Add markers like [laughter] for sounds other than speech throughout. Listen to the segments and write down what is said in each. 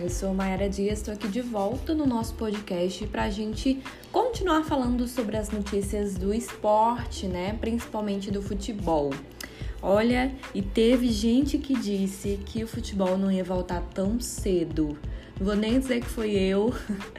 Eu sou Mayara Dias, estou aqui de volta no nosso podcast para a gente continuar falando sobre as notícias do esporte, né? Principalmente do futebol. Olha, e teve gente que disse que o futebol não ia voltar tão cedo. Vou nem dizer que foi eu,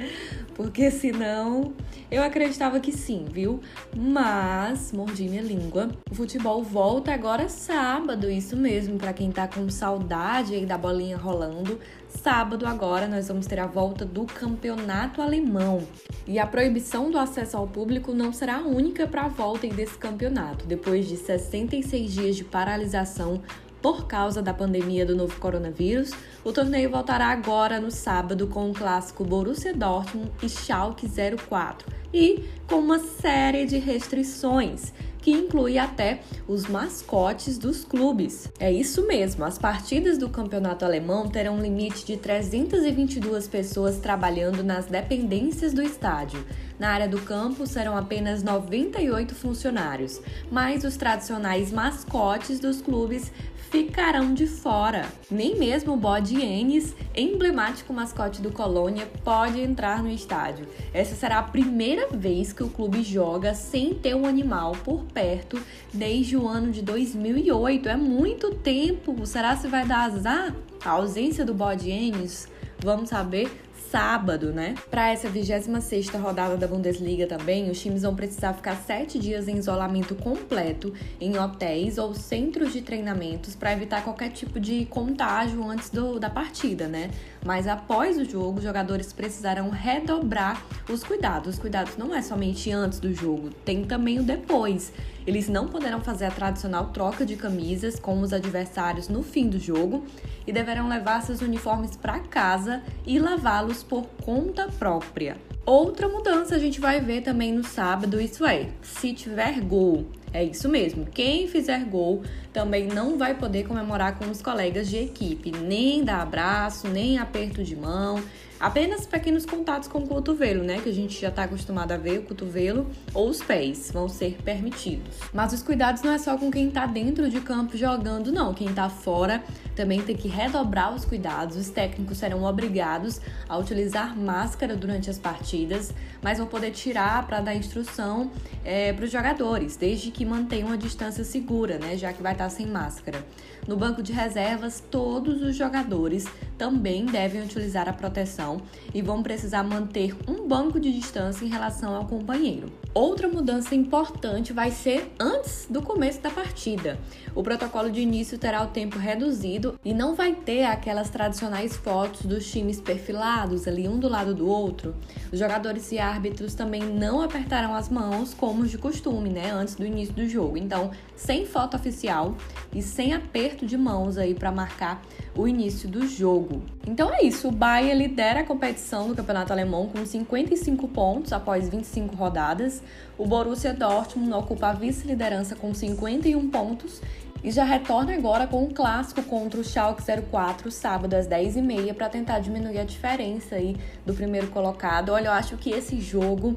[laughs] porque senão eu acreditava que sim, viu? Mas mordi minha língua. O futebol volta agora sábado, isso mesmo, para quem tá com saudade aí da bolinha rolando. Sábado agora nós vamos ter a volta do campeonato alemão. E a proibição do acesso ao público não será a única para a volta desse campeonato. Depois de 66 dias de paralisação por causa da pandemia do novo coronavírus, o torneio voltará agora no sábado com o clássico Borussia Dortmund e Schalke 04 e com uma série de restrições que inclui até os mascotes dos clubes. É isso mesmo, as partidas do campeonato alemão terão um limite de 322 pessoas trabalhando nas dependências do estádio. Na área do campo serão apenas 98 funcionários, mas os tradicionais mascotes dos clubes ficarão de fora. Nem mesmo o bode Enes, emblemático mascote do Colônia, pode entrar no estádio. Essa será a primeira vez que o clube joga sem ter um animal por perto desde o ano de 2008. É muito tempo. Será se vai dar azar? A ausência do bode Enes? Vamos saber sábado, né? Para essa 26 rodada da Bundesliga também, os times vão precisar ficar sete dias em isolamento completo em hotéis ou centros de treinamentos para evitar qualquer tipo de contágio antes do, da partida, né? Mas após o jogo, os jogadores precisarão redobrar os cuidados. Os cuidados não é somente antes do jogo, tem também o depois. Eles não poderão fazer a tradicional troca de camisas com os adversários no fim do jogo e deverão levar seus uniformes para casa e lavá-los por conta própria. Outra mudança a gente vai ver também no sábado, isso é, se tiver gol. É isso mesmo, quem fizer gol também não vai poder comemorar com os colegas de equipe, nem dar abraço, nem aperto de mão, apenas pequenos contatos com o cotovelo, né? Que a gente já está acostumado a ver, o cotovelo ou os pés vão ser permitidos. Mas os cuidados não é só com quem está dentro de campo jogando, não. Quem está fora também tem que redobrar os cuidados. Os técnicos serão obrigados a utilizar máscara durante as partidas, mas vão poder tirar para dar instrução é, para os jogadores, desde que mantenham a distância segura, né? Já que vai estar sem máscara. No banco de reservas, todos os jogadores também devem utilizar a proteção e vão precisar manter um banco de distância em relação ao companheiro. Outra mudança importante vai ser antes do começo da partida. O protocolo de início terá o tempo reduzido e não vai ter aquelas tradicionais fotos dos times perfilados ali um do lado do outro. Os jogadores e árbitros também não apertarão as mãos como de costume, né, antes do início do jogo. Então, sem foto oficial e sem aperto de mãos aí para marcar o início do jogo. Então é isso, o Bayern lidera a competição do Campeonato Alemão com 55 pontos após 25 rodadas. O Borussia Dortmund ocupa a vice-liderança com 51 pontos e já retorna agora com um clássico contra o Schalke 04, sábado às 10h30, para tentar diminuir a diferença aí do primeiro colocado. Olha, eu acho que esse jogo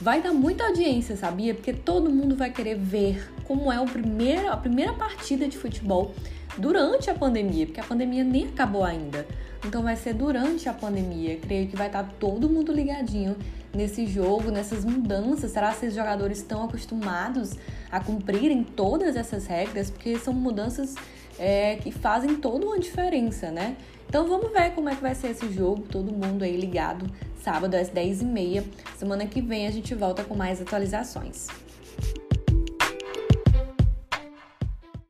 vai dar muita audiência, sabia? Porque todo mundo vai querer ver como é o primeiro, a primeira partida de futebol durante a pandemia, porque a pandemia nem acabou ainda. Então vai ser durante a pandemia. Creio que vai estar todo mundo ligadinho nesse jogo, nessas mudanças. Será que os jogadores estão acostumados a cumprirem todas essas regras? Porque são mudanças é, que fazem toda uma diferença, né? Então vamos ver como é que vai ser esse jogo. Todo mundo aí ligado. Sábado às 10h30. Semana que vem a gente volta com mais atualizações.